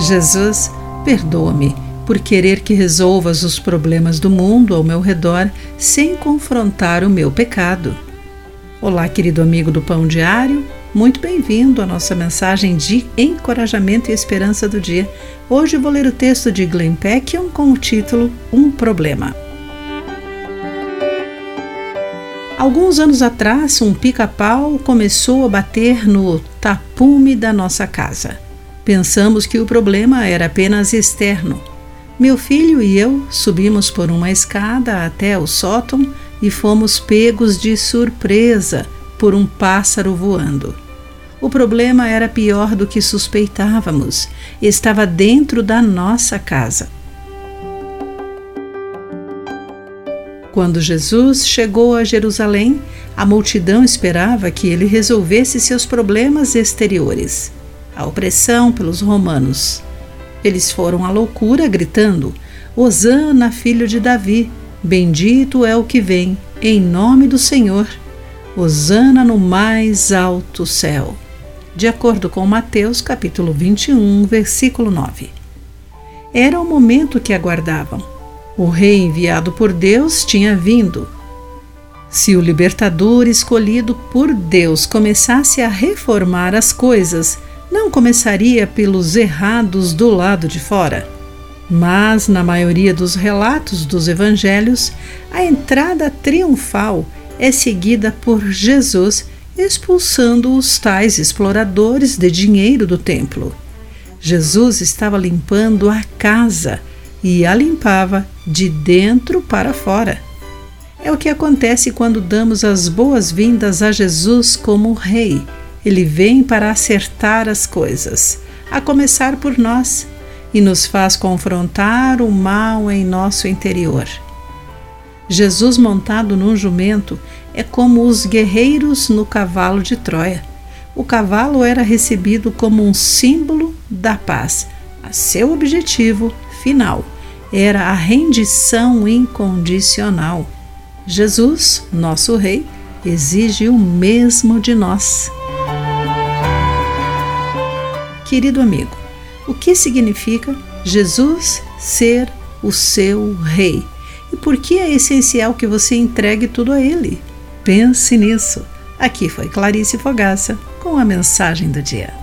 Jesus, perdoa-me por querer que resolvas os problemas do mundo ao meu redor sem confrontar o meu pecado. Olá, querido amigo do Pão Diário, muito bem-vindo à nossa mensagem de encorajamento e esperança do dia. Hoje vou ler o texto de Glenn Peckion com o título Um Problema. Alguns anos atrás, um pica-pau começou a bater no tapume da nossa casa. Pensamos que o problema era apenas externo. Meu filho e eu subimos por uma escada até o sótão e fomos pegos de surpresa por um pássaro voando. O problema era pior do que suspeitávamos. Estava dentro da nossa casa. Quando Jesus chegou a Jerusalém, a multidão esperava que ele resolvesse seus problemas exteriores a opressão pelos romanos. Eles foram à loucura gritando: Hosana, filho de Davi, bendito é o que vem, em nome do Senhor. Hosana no mais alto céu. De acordo com Mateus capítulo 21, versículo 9. Era o momento que aguardavam. O rei enviado por Deus tinha vindo. Se o libertador escolhido por Deus começasse a reformar as coisas, não começaria pelos errados do lado de fora. Mas, na maioria dos relatos dos evangelhos, a entrada triunfal é seguida por Jesus expulsando os tais exploradores de dinheiro do templo. Jesus estava limpando a casa e a limpava de dentro para fora. É o que acontece quando damos as boas-vindas a Jesus como Rei ele vem para acertar as coisas, a começar por nós, e nos faz confrontar o mal em nosso interior. Jesus montado num jumento é como os guerreiros no cavalo de Troia. O cavalo era recebido como um símbolo da paz. A seu objetivo final era a rendição incondicional. Jesus, nosso Rei, exige o mesmo de nós. Querido amigo, o que significa Jesus ser o seu Rei? E por que é essencial que você entregue tudo a Ele? Pense nisso. Aqui foi Clarice Fogaça com a mensagem do dia.